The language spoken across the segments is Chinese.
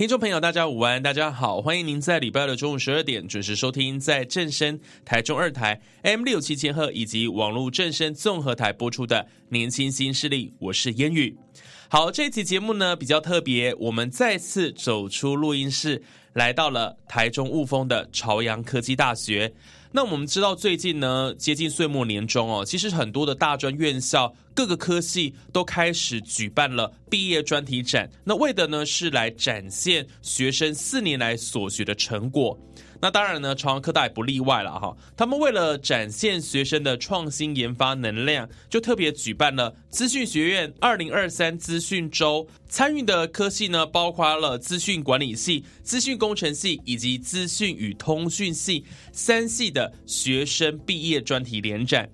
听众朋友，大家午安，大家好，欢迎您在礼拜二的中午十二点准时收听，在正声台中二台 M 六七千赫以及网络正声综合台播出的《年轻新势力》，我是烟雨。好，这期节目呢比较特别，我们再次走出录音室，来到了台中雾峰的朝阳科技大学。那我们知道，最近呢接近岁末年终哦，其实很多的大专院校各个科系都开始举办了毕业专题展，那为的呢是来展现学生四年来所学的成果。那当然呢，朝阳科大也不例外了哈。他们为了展现学生的创新研发能量，就特别举办了资讯学院二零二三资讯周。参与的科系呢，包括了资讯管理系、资讯工程系以及资讯与通讯系三系的学生毕业专题联展。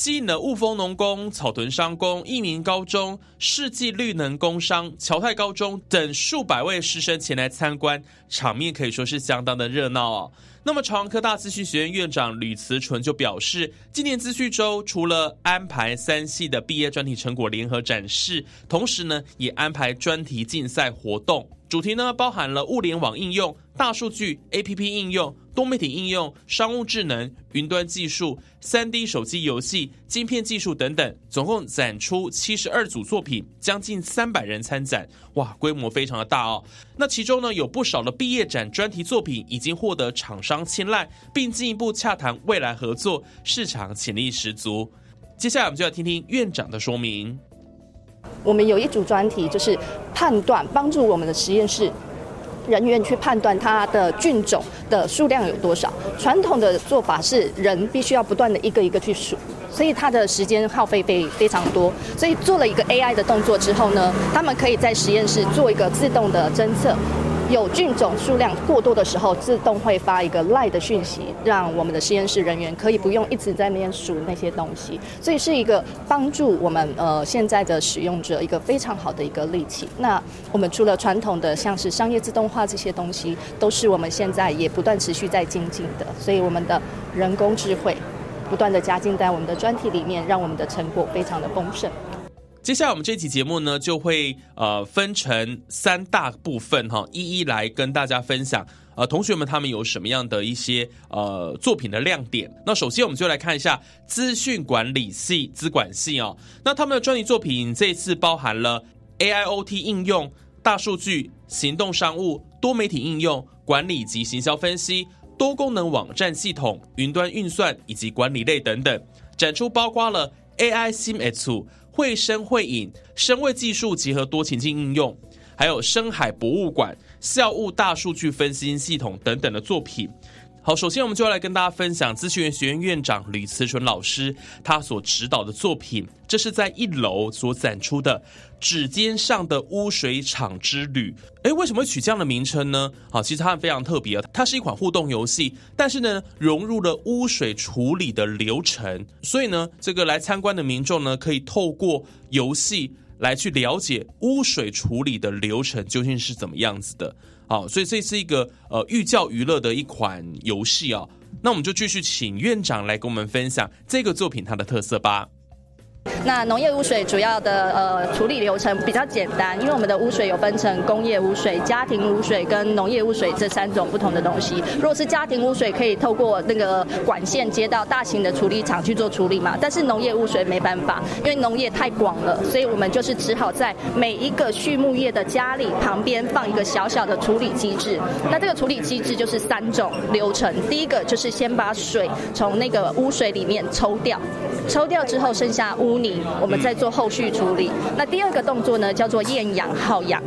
吸引了雾峰农工、草屯商工、益民高中、世纪绿能工商、侨泰高中等数百位师生前来参观，场面可以说是相当的热闹哦。那么，朝阳科大资讯学院院长吕慈纯就表示，今年资讯周除了安排三系的毕业专题成果联合展示，同时呢，也安排专题竞赛活动。主题呢，包含了物联网应用、大数据、A P P 应用、多媒体应用、商务智能、云端技术、三 D 手机游戏、晶片技术等等，总共展出七十二组作品，将近三百人参展，哇，规模非常的大哦。那其中呢，有不少的毕业展专题作品已经获得厂商青睐，并进一步洽谈未来合作，市场潜力十足。接下来我们就要听听院长的说明。我们有一组专题，就是判断帮助我们的实验室人员去判断它的菌种的数量有多少。传统的做法是人必须要不断的一个一个去数，所以它的时间耗费非非常多。所以做了一个 AI 的动作之后呢，他们可以在实验室做一个自动的侦测。有菌种数量过多的时候，自动会发一个 lie 的讯息，让我们的实验室人员可以不用一直在那边数那些东西，所以是一个帮助我们呃现在的使用者一个非常好的一个利器。那我们除了传统的像是商业自动化这些东西，都是我们现在也不断持续在精进的，所以我们的人工智慧不断的加进在我们的专题里面，让我们的成果非常的丰盛。接下来我们这期节目呢，就会呃分成三大部分哈，一一来跟大家分享。呃，同学们他们有什么样的一些呃作品的亮点？那首先我们就来看一下资讯管理系资管系哦。那他们的专题作品这次包含了 AIoT 应用、大数据、行动商务、多媒体应用、管理及行销分析、多功能网站系统、云端运算以及管理类等等，展出包括了 AI Sim S。会声会影、声位技术结合多情境应用，还有深海博物馆、校务大数据分析系统等等的作品。好，首先我们就要来跟大家分享资讯学院院长吕慈纯老师他所指导的作品。这是在一楼所展出的“指尖上的污水厂之旅”。诶，为什么会取这样的名称呢？好，其实它非常特别，它是一款互动游戏，但是呢，融入了污水处理的流程。所以呢，这个来参观的民众呢，可以透过游戏来去了解污水处理的流程究竟是怎么样子的。好，所以这是一个呃寓教于乐的一款游戏啊。那我们就继续请院长来跟我们分享这个作品它的特色吧。那农业污水主要的呃处理流程比较简单，因为我们的污水有分成工业污水、家庭污水跟农业污水这三种不同的东西。如果是家庭污水，可以透过那个管线接到大型的处理厂去做处理嘛，但是农业污水没办法，因为农业太广了，所以我们就是只好在每一个畜牧业的家里旁边放一个小小的处理机制。那这个处理机制就是三种流程，第一个就是先把水从那个污水里面抽掉，抽掉之后剩下污泥。我们再做后续处理。那第二个动作呢，叫做厌氧耗氧。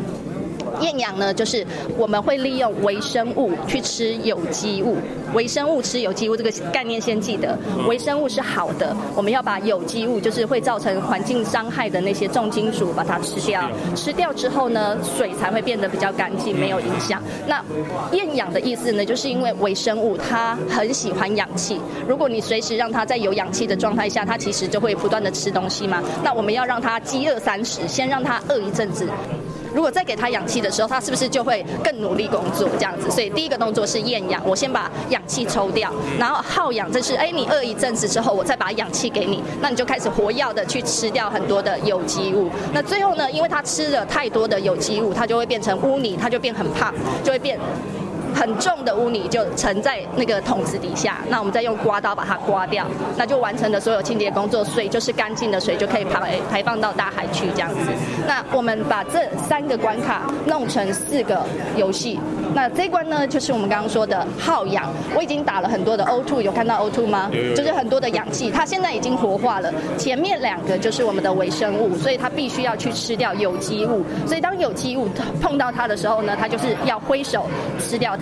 厌氧呢，就是我们会利用微生物去吃有机物。微生物吃有机物这个概念先记得，微生物是好的，我们要把有机物，就是会造成环境伤害的那些重金属，把它吃掉。吃掉之后呢，水才会变得比较干净，没有影响。那厌氧的意思呢，就是因为微生物它很喜欢氧气，如果你随时让它在有氧气的状态下，它其实就会不断的吃东西嘛。那我们要让它饥饿三十，先让它饿一阵子。如果再给他氧气的时候，他是不是就会更努力工作这样子？所以第一个动作是厌氧，我先把氧气抽掉，然后耗氧，这是哎你饿一阵子之后，我再把氧气给你，那你就开始活跃的去吃掉很多的有机物。那最后呢，因为他吃了太多的有机物，他就会变成污泥，他就变很胖，就会变。很重的污泥就沉在那个桶子底下，那我们再用刮刀把它刮掉，那就完成了所有清洁工作，水就是干净的水，就可以排排放到大海去这样子。那我们把这三个关卡弄成四个游戏，那这关呢就是我们刚刚说的耗氧。我已经打了很多的 O2，有看到 O2 吗？就是很多的氧气，它现在已经活化了。前面两个就是我们的微生物，所以它必须要去吃掉有机物。所以当有机物碰到它的时候呢，它就是要挥手吃掉。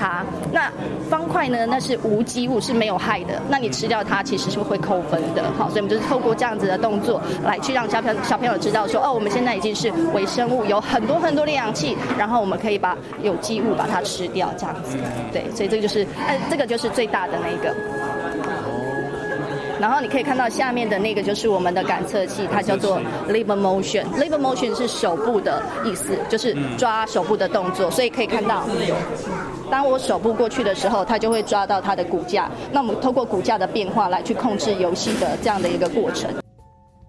那方块呢？那是无机物，是没有害的。那你吃掉它，其实是会扣分的。好，所以我们就是透过这样子的动作来去让小朋小朋友知道说，哦，我们现在已经是微生物，有很多很多的氧气，然后我们可以把有机物把它吃掉，这样子。对，所以这个就是，呃，这个就是最大的那个。然后你可以看到下面的那个就是我们的感测器，它叫做 Liver Motion。Liver Motion 是手部的意思，就是抓手部的动作。所以可以看到，当我手部过去的时候，它就会抓到它的骨架。那我们通过骨架的变化来去控制游戏的这样的一个过程。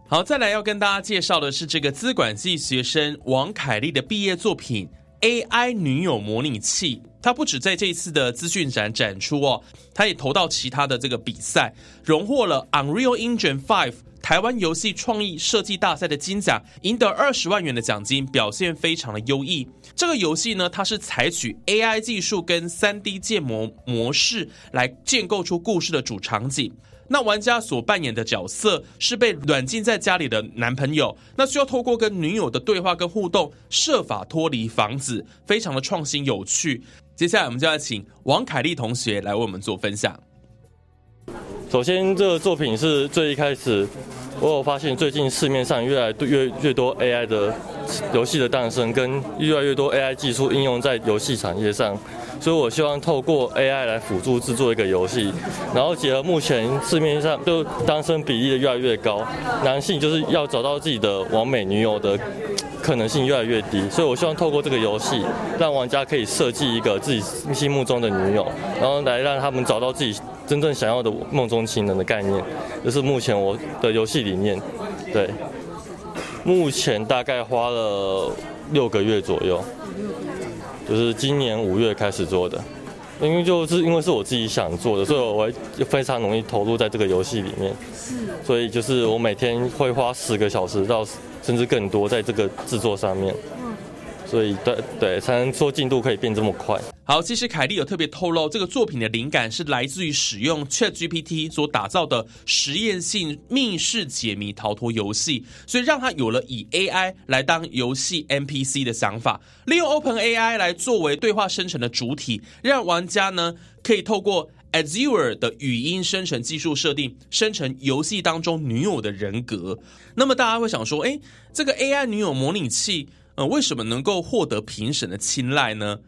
好，再来要跟大家介绍的是这个资管系学生王凯丽的毕业作品 AI 女友模拟器。他不止在这一次的资讯展展出哦，他也投到其他的这个比赛，荣获了 Unreal Engine Five 台湾游戏创意设计大赛的金奖，赢得二十万元的奖金，表现非常的优异。这个游戏呢，它是采取 AI 技术跟三 D 建模模式来建构出故事的主场景。那玩家所扮演的角色是被软禁在家里的男朋友，那需要透过跟女友的对话跟互动，设法脱离房子，非常的创新有趣。接下来，我们就要请王凯丽同学来为我们做分享。首先，这个作品是最一开始，我有发现最近市面上越来越越多 AI 的游戏的诞生，跟越来越多 AI 技术应用在游戏产业上。所以我希望透过 AI 来辅助制作一个游戏，然后结合目前市面上就单身比例的越来越高，男性就是要找到自己的完美女友的可能性越来越低。所以我希望透过这个游戏，让玩家可以设计一个自己心目中的女友，然后来让他们找到自己真正想要的梦中情人的概念。这是目前我的游戏理念。对，目前大概花了六个月左右。就是今年五月开始做的，因为就是因为是我自己想做的，所以我非常容易投入在这个游戏里面。所以就是我每天会花十个小时到甚至更多在这个制作上面。所以对对，才能说进度可以变这么快。好，其实凯莉有特别透露，这个作品的灵感是来自于使用 Chat GPT 所打造的实验性密室解谜逃脱游戏，所以让他有了以 AI 来当游戏 NPC 的想法，利用 Open AI 来作为对话生成的主体，让玩家呢可以透过 Azure 的语音生成技术设定，生成游戏当中女友的人格。那么大家会想说，哎，这个 AI 女友模拟器。呃，为什么能够获得评审的青睐呢？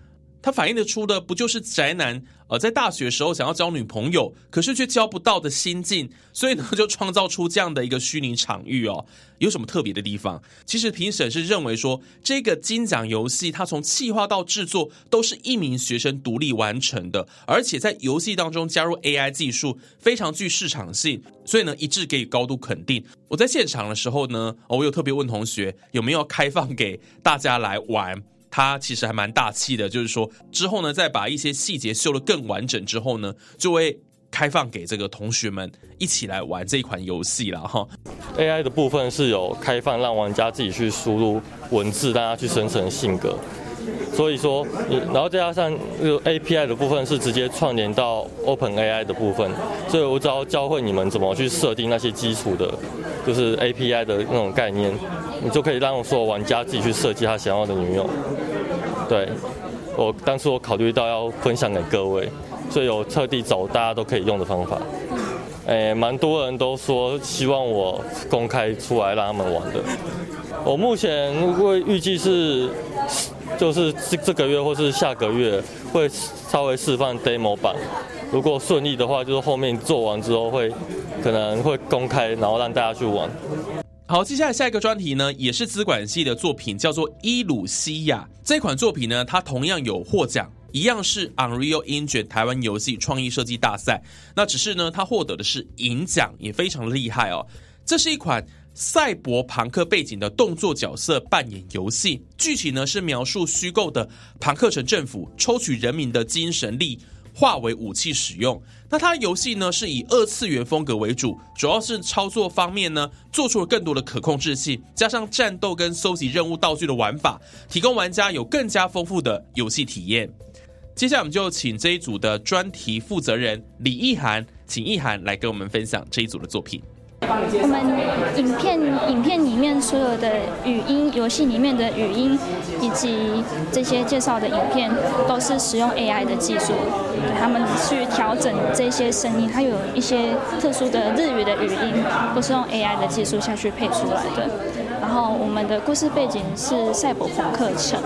它反映得出的不就是宅男呃在大学时候想要交女朋友，可是却交不到的心境，所以呢就创造出这样的一个虚拟场域哦。有什么特别的地方？其实评审是认为说，这个金奖游戏它从企划到制作都是一名学生独立完成的，而且在游戏当中加入 AI 技术非常具市场性，所以呢一致给予高度肯定。我在现场的时候呢，我有特别问同学有没有开放给大家来玩。它其实还蛮大气的，就是说之后呢，再把一些细节修得更完整之后呢，就会开放给这个同学们一起来玩这一款游戏了哈。AI 的部分是有开放让玩家自己去输入文字，大家去生成性格。所以说，然后再加上这个 API 的部分是直接串联到 Open AI 的部分，所以我只要教会你们怎么去设定那些基础的，就是 API 的那种概念，你就可以让所有玩家自己去设计他想要的女友。对我当初我考虑到要分享给各位，所以我特地找大家都可以用的方法。诶，蛮多人都说希望我公开出来让他们玩的。我目前会预计是，就是这这个月或是下个月会稍微示范 demo 版。如果顺利的话，就是后面做完之后会可能会公开，然后让大家去玩。好，接下来下一个专题呢，也是资管系的作品，叫做《伊鲁西亚》这款作品呢，它同样有获奖。一样是 Unreal Engine 台湾游戏创意设计大赛，那只是呢，它获得的是银奖，也非常厉害哦。这是一款赛博朋克背景的动作角色扮演游戏，剧情呢是描述虚构的庞克城政府抽取人民的精神力化为武器使用。那它的游戏呢是以二次元风格为主，主要是操作方面呢做出了更多的可控制性，加上战斗跟搜集任务道具的玩法，提供玩家有更加丰富的游戏体验。接下来我们就请这一组的专题负责人李意涵，请意涵来跟我们分享这一组的作品。我们影片影片里面所有的语音，游戏里面的语音，以及这些介绍的影片，都是使用 AI 的技术，他们去调整这些声音，它有一些特殊的日语的语音，都是用 AI 的技术下去配出来的。然后我们的故事背景是赛博朋克城。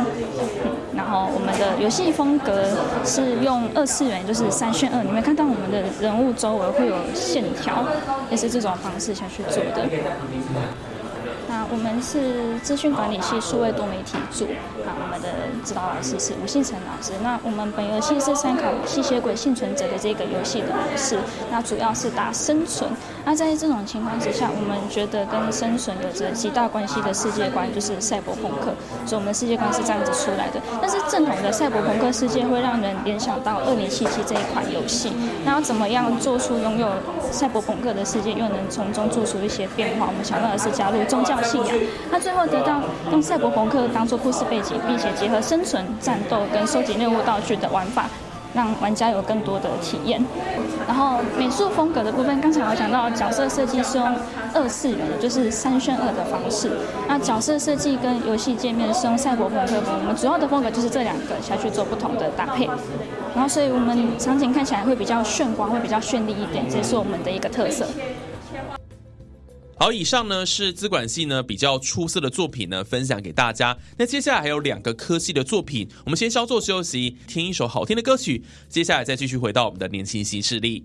然后我们的游戏风格是用二次元，就是三选二。你们看到我们的人物周围会有线条，也是这种方式下去做的。那我们是资讯管理系数位多媒体组，那我们的指导老师是吴信成老师。那我们本游戏是参考吸血鬼幸存者的这个游戏的模式，那主要是打生存。那在这种情况之下，我们觉得跟生存有着极大关系的世界观就是赛博朋克，所以我们世界观是这样子出来的。但是正统的赛博朋克世界会让人联想到二零七七这一款游戏，那要怎么样做出拥有赛博朋克的世界，又能从中做出一些变化？我们想到的是加入宗教。信仰，那最后得到用赛博朋克当做故事背景，并且结合生存、战斗跟收集任务道具的玩法，让玩家有更多的体验。然后美术风格的部分，刚才我讲到角色设计是用二次元，就是三选二的方式。那角色设计跟游戏界面是用赛博朋克风，我们主要的风格就是这两个下去做不同的搭配。然后所以我们场景看起来会比较炫光，会比较绚丽一点，这是我们的一个特色。好，以上呢是资管系呢比较出色的作品呢，分享给大家。那接下来还有两个科系的作品，我们先稍作休息，听一首好听的歌曲，接下来再继续回到我们的年轻新势力。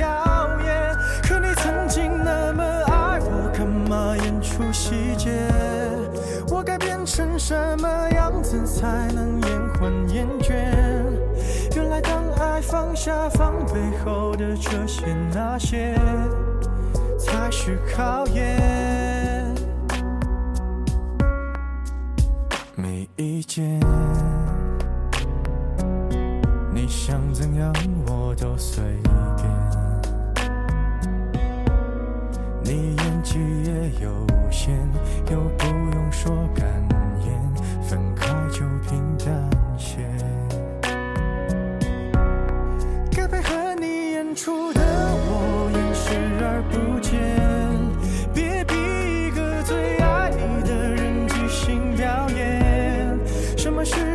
什么样子才能延缓厌倦？原来当爱放下防备后的这些那些，才是考验。没意见。你想怎样我都随便，你演技也有限，又不用说感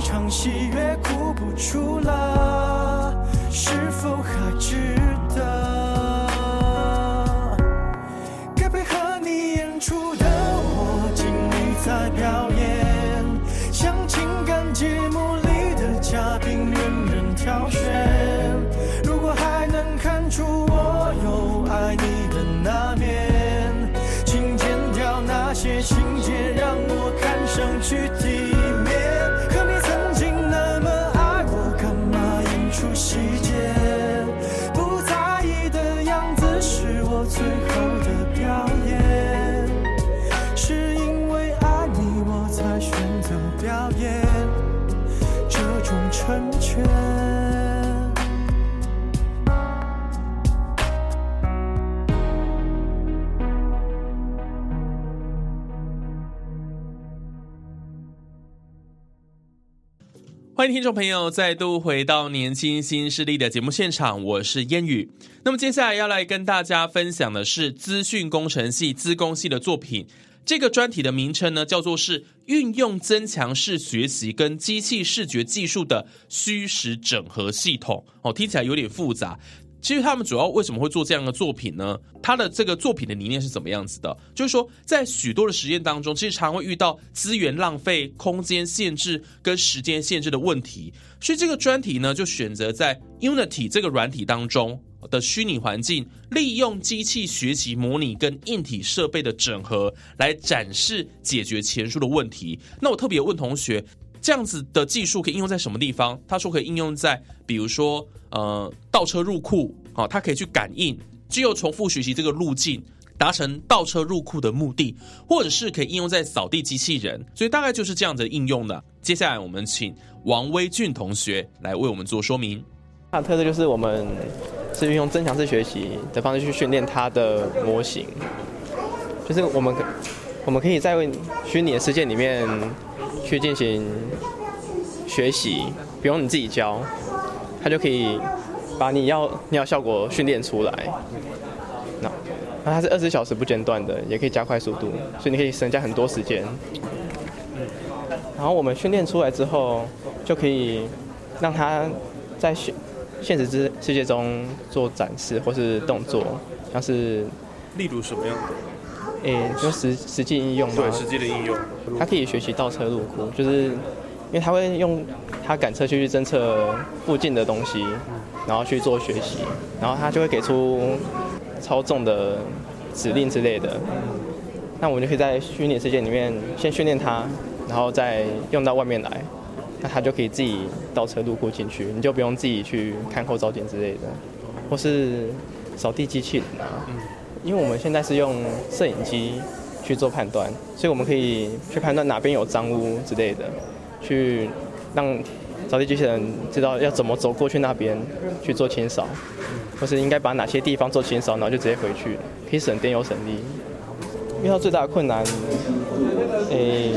场戏越哭不出了，是否还值？欢迎听众朋友再度回到年轻新势力的节目现场，我是烟雨。那么接下来要来跟大家分享的是资讯工程系资工系的作品。这个专题的名称呢，叫做是运用增强式学习跟机器视觉技术的虚实整合系统。哦，听起来有点复杂。其实他们主要为什么会做这样的作品呢？他的这个作品的理念是怎么样子的？就是说，在许多的实验当中，其实常会遇到资源浪费、空间限制跟时间限制的问题。所以这个专题呢，就选择在 Unity 这个软体当中的虚拟环境，利用机器学习模拟跟硬体设备的整合，来展示解决前述的问题。那我特别问同学。这样子的技术可以应用在什么地方？他说可以应用在，比如说，呃，倒车入库，好、它可以去感应，只有重复学习这个路径，达成倒车入库的目的，或者是可以应用在扫地机器人，所以大概就是这样子的应用的。接下来我们请王威俊同学来为我们做说明。它的特色就是我们是运用增强式学习的方式去训练它的模型，就是我们可我们可以在虚拟的世界里面去进行学习，不用你自己教，它就可以把你要你要效果训练出来。那那它是二十小时不间断的，也可以加快速度，所以你可以省下很多时间。然后我们训练出来之后，就可以让它在现现实之世界中做展示或是动作，像是例如什么样的？诶，就实实际应用嘛。对，实际的应用。它可以学习倒车入库，就是因为它会用它感测器去侦测附近的东西，然后去做学习，然后它就会给出操纵的指令之类的。那我们就可以在虚拟世界里面先训练它，然后再用到外面来，那它就可以自己倒车入库进去，你就不用自己去看后照镜之类的，或是扫地机器人啊。因为我们现在是用摄影机去做判断，所以我们可以去判断哪边有脏污之类的，去让扫地机器人知道要怎么走过去那边去做清扫，或是应该把哪些地方做清扫，然后就直接回去，可以省电又省力。遇到最大的困难，诶、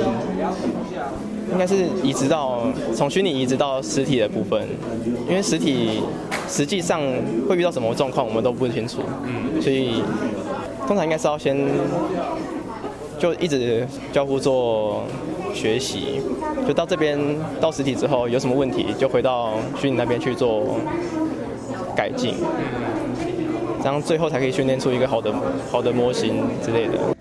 应该是移植到从虚拟移植到实体的部分，因为实体实际上会遇到什么状况，我们都不清楚，嗯所以通常应该是要先就一直交互做学习，就到这边到实体之后有什么问题，就回到虚拟那边去做改进，这样最后才可以训练出一个好的好的模型之类的。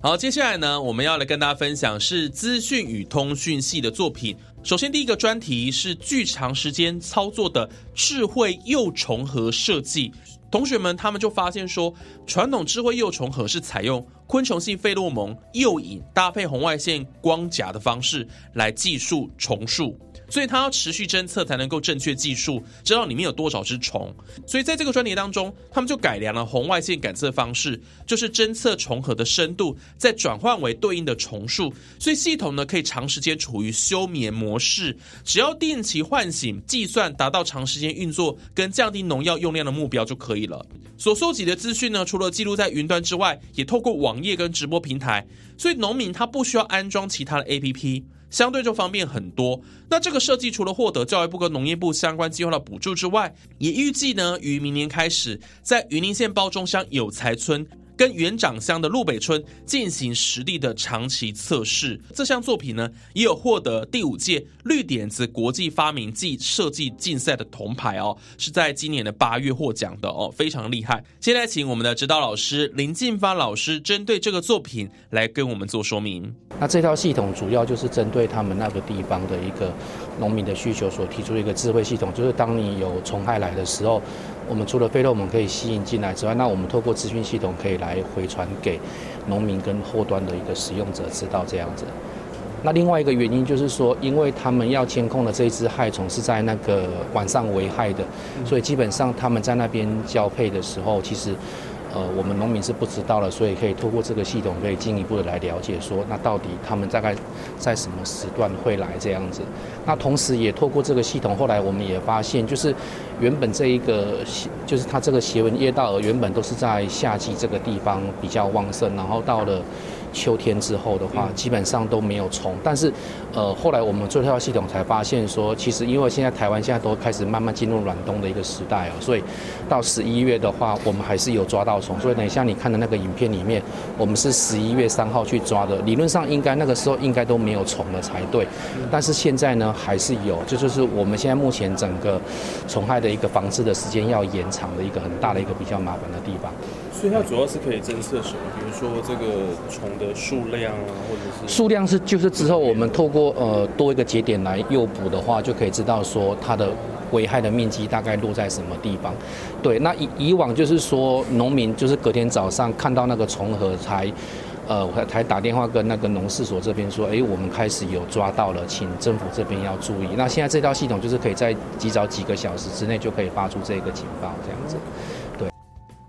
好，接下来呢，我们要来跟大家分享是资讯与通讯系的作品。首先，第一个专题是巨长时间操作的智慧又重合设计。同学们他们就发现说，传统智慧幼虫盒是采用昆虫性费洛蒙诱引搭配红外线光夹的方式来计数虫数。所以它要持续侦测才能够正确计数，知道里面有多少只虫。所以在这个专题当中，他们就改良了红外线感测方式，就是侦测重合的深度，再转换为对应的重数。所以系统呢可以长时间处于休眠模式，只要定期唤醒计算，达到长时间运作跟降低农药用量的目标就可以了。所收集的资讯呢，除了记录在云端之外，也透过网页跟直播平台，所以农民他不需要安装其他的 APP。相对就方便很多。那这个设计除了获得教育部跟农业部相关计划的补助之外，也预计呢于明年开始在云林县包中乡有才村。跟园长乡的陆北村进行实地的长期测试，这项作品呢也有获得第五届绿点子国际发明暨设计竞赛的铜牌哦，是在今年的八月获奖的哦，非常厉害。现在请我们的指导老师林进发老师针对这个作品来跟我们做说明。那这套系统主要就是针对他们那个地方的一个农民的需求所提出一个智慧系统，就是当你有虫害来的时候。我们除了费洛蒙可以吸引进来之外，那我们透过资讯系统可以来回传给农民跟后端的一个使用者知道这样子。那另外一个原因就是说，因为他们要监控的这一只害虫是在那个晚上危害的，所以基本上他们在那边交配的时候，其实。呃，我们农民是不知道的，所以可以透过这个系统，可以进一步的来了解，说那到底他们大概在什么时段会来这样子。那同时也透过这个系统，后来我们也发现，就是原本这一个，就是它这个斜纹叶道原本都是在夏季这个地方比较旺盛，然后到了。秋天之后的话，基本上都没有虫。但是，呃，后来我们做这套系统才发现说，其实因为现在台湾现在都开始慢慢进入暖冬的一个时代哦，所以到十一月的话，我们还是有抓到虫。所以等一下你看的那个影片里面，我们是十一月三号去抓的，理论上应该那个时候应该都没有虫了才对。但是现在呢，还是有，这就是我们现在目前整个虫害的一个防治的时间要延长的一个很大的一个比较麻烦的地方。所以它主要是可以侦测什么？比如说这个虫的数量啊，或者是数量是就是之后我们透过呃多一个节点来诱捕的话，就可以知道说它的危害的面积大概落在什么地方。对，那以以往就是说农民就是隔天早上看到那个虫盒才呃才打电话跟那个农事所这边说，哎，我们开始有抓到了，请政府这边要注意。那现在这套系统就是可以在及早几个小时之内就可以发出这个警报，这样子。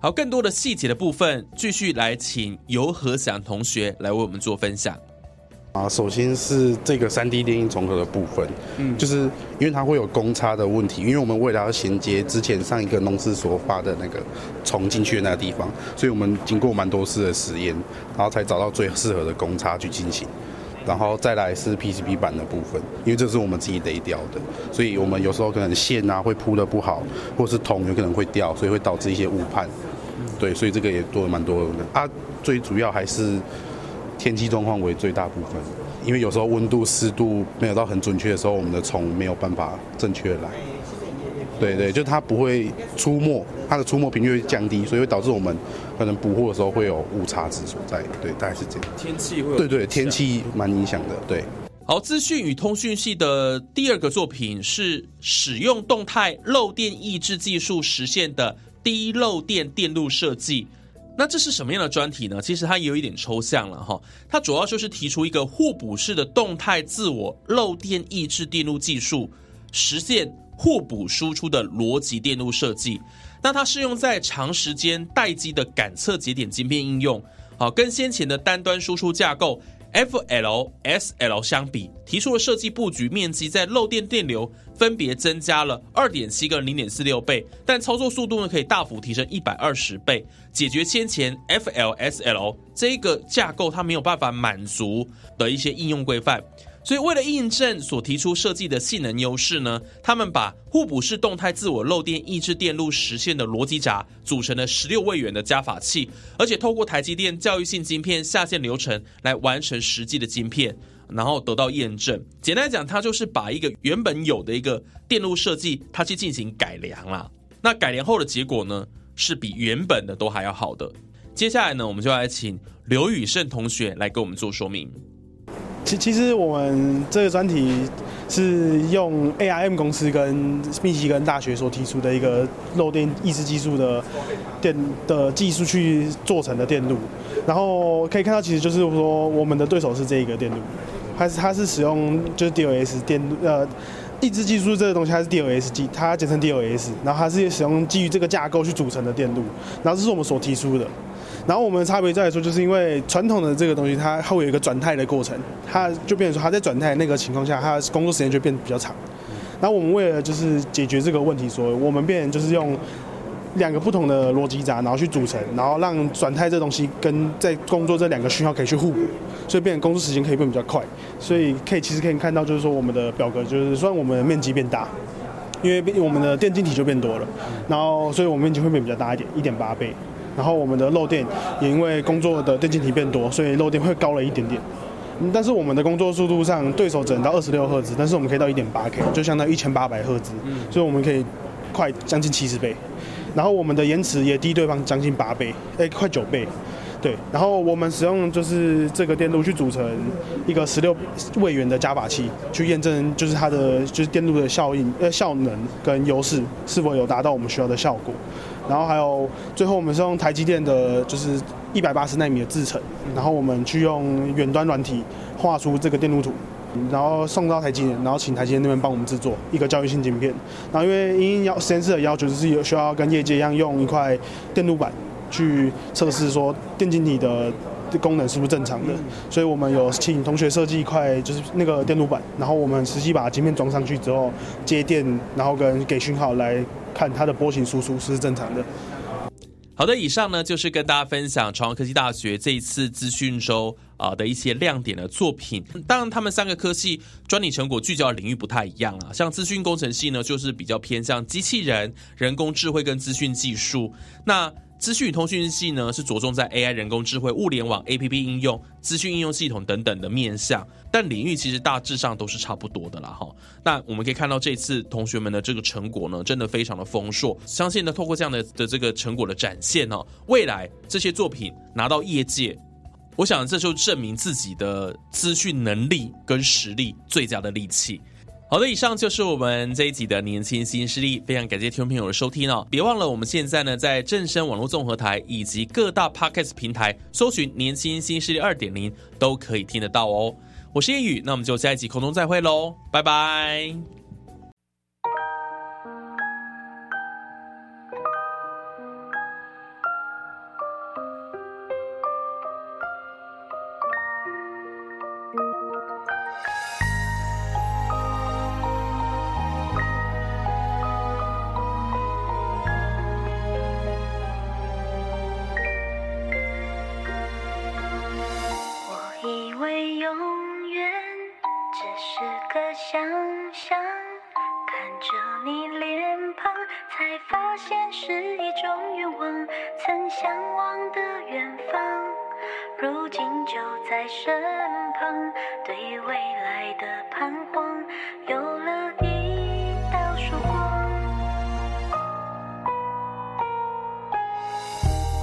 好，更多的细节的部分，继续来请尤和祥同学来为我们做分享。啊，首先是这个三 D 电影重合的部分，嗯，就是因为它会有公差的问题，因为我们为了要衔接之前上一个农事所发的那个虫进去的那个地方，所以我们经过蛮多次的实验，然后才找到最适合的公差去进行。然后再来是 PCB 板的部分，因为这是我们自己雷掉的，所以我们有时候可能线啊会铺的不好，或是铜有可能会掉，所以会导致一些误判。对，所以这个也多了蛮多的啊。最主要还是天气状况为最大部分，因为有时候温度、湿度没有到很准确的时候，我们的虫没有办法正确来。对对，就它不会出没，它的出没频率会降低，所以会导致我们可能捕获的时候会有误差值所在。对，大概是这样。天气会？对对，天气蛮影响的。对。好，资讯与通讯系的第二个作品是使用动态漏电抑制技术实现的。低漏电电路设计，那这是什么样的专题呢？其实它也有一点抽象了哈。它主要就是提出一个互补式的动态自我漏电抑制电路技术，实现互补输出的逻辑电路设计。那它适用在长时间待机的感测节点晶片应用，好，跟先前的单端输出架构。FLSL 相比，提出的设计布局面积在漏电电流分别增加了二点七跟零点四六倍，但操作速度呢可以大幅提升一百二十倍，解决先前 FLSL 这个架构它没有办法满足的一些应用规范。所以，为了印证所提出设计的性能优势呢，他们把互补式动态自我漏电抑制电路实现的逻辑闸组成了十六位元的加法器，而且透过台积电教育性晶片下线流程来完成实际的晶片。然后得到验证。简单讲，它就是把一个原本有的一个电路设计，它去进行改良啦。那改良后的结果呢，是比原本的都还要好的。接下来呢，我们就来请刘宇胜同学来给我们做说明。其其实我们这个专题是用 ARM 公司跟密西根大学所提出的一个漏电抑制技术的电的技术去做成的电路，然后可以看到，其实就是说我们的对手是这一个电路，它是它是使用就是 DOS 电路呃抑制技术这个东西，它是 DLS 基，它简称 DOS，然后它是使用基于这个架构去组成的电路，然后这是我们所提出的。然后我们的差别在于说，就是因为传统的这个东西，它会有一个转态的过程，它就变成说，它在转态那个情况下，它工作时间就变得比较长。然后我们为了就是解决这个问题，说我们变就是用两个不同的逻辑闸，然后去组成，然后让转态这东西跟在工作这两个讯号可以去互补，所以变成工作时间可以变比较快。所以可以其实可以看到，就是说我们的表格就是虽然我们的面积变大，因为我们的电晶体就变多了，然后所以我们面积会变比较大一点，一点八倍。然后我们的漏电也因为工作的电晶体变多，所以漏电会高了一点点。但是我们的工作速度上，对手只能到二十六赫兹，但是我们可以到一点八 K，就相当于一千八百赫兹，所以我们可以快将近七十倍。然后我们的延迟也低对方将近八倍，哎，快九倍。对，然后我们使用就是这个电路去组成一个十六位元的加法器，去验证就是它的就是电路的效应呃效能跟优势是否有达到我们需要的效果。然后还有最后我们是用台积电的就是一百八十纳米的制程，然后我们去用远端软体画出这个电路图，然后送到台积电，然后请台积电那边帮我们制作一个教育性晶片。然后因为因要实验室的要求就是有需要跟业界一样用一块电路板。去测试说电晶体的功能是不是正常的，所以我们有请同学设计一块就是那个电路板，然后我们实际把晶片装上去之后接电，然后跟给讯号来看它的波形输出是正常的。好的，以上呢就是跟大家分享朝阳科技大学这一次资讯周啊的一些亮点的作品。当然，他们三个科系专利成果聚焦的领域不太一样啊，像资讯工程系呢，就是比较偏向机器人、人工智慧跟资讯技术。那资讯与通讯系呢，是着重在 AI、人工智慧、物联网、APP 应用、资讯应用系统等等的面向，但领域其实大致上都是差不多的啦哈。那我们可以看到这次同学们的这个成果呢，真的非常的丰硕。相信呢，透过这样的的这个成果的展现哦，未来这些作品拿到业界，我想这就证明自己的资讯能力跟实力最佳的利器。好的，以上就是我们这一集的年轻新势力，非常感谢听众朋友的收听哦！别忘了，我们现在呢在正声网络综合台以及各大 podcast 平台搜寻“年轻新势力二点零”都可以听得到哦。我是叶宇，那我们就下一集空中再会喽，拜拜。是个想象看着你脸庞才发现是一种愿望曾向往的远方。如今就在身旁对未来的彷徨有了一道曙光。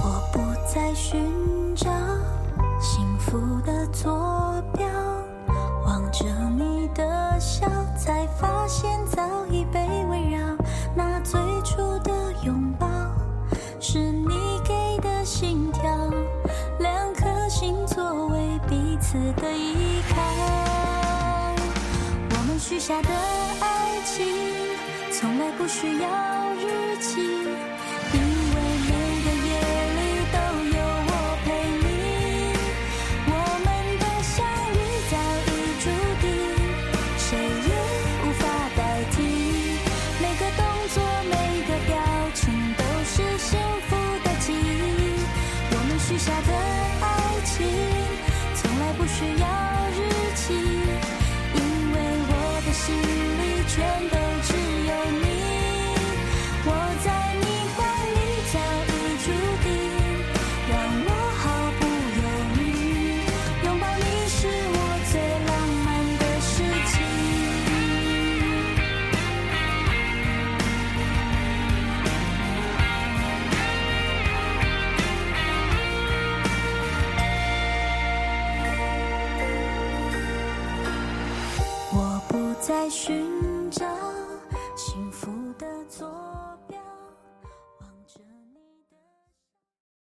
我不再寻找幸福的坐才发现早已被围绕那最初的拥抱是你给的心跳两颗心作为彼此的依靠。我们许下的爱情从来不需要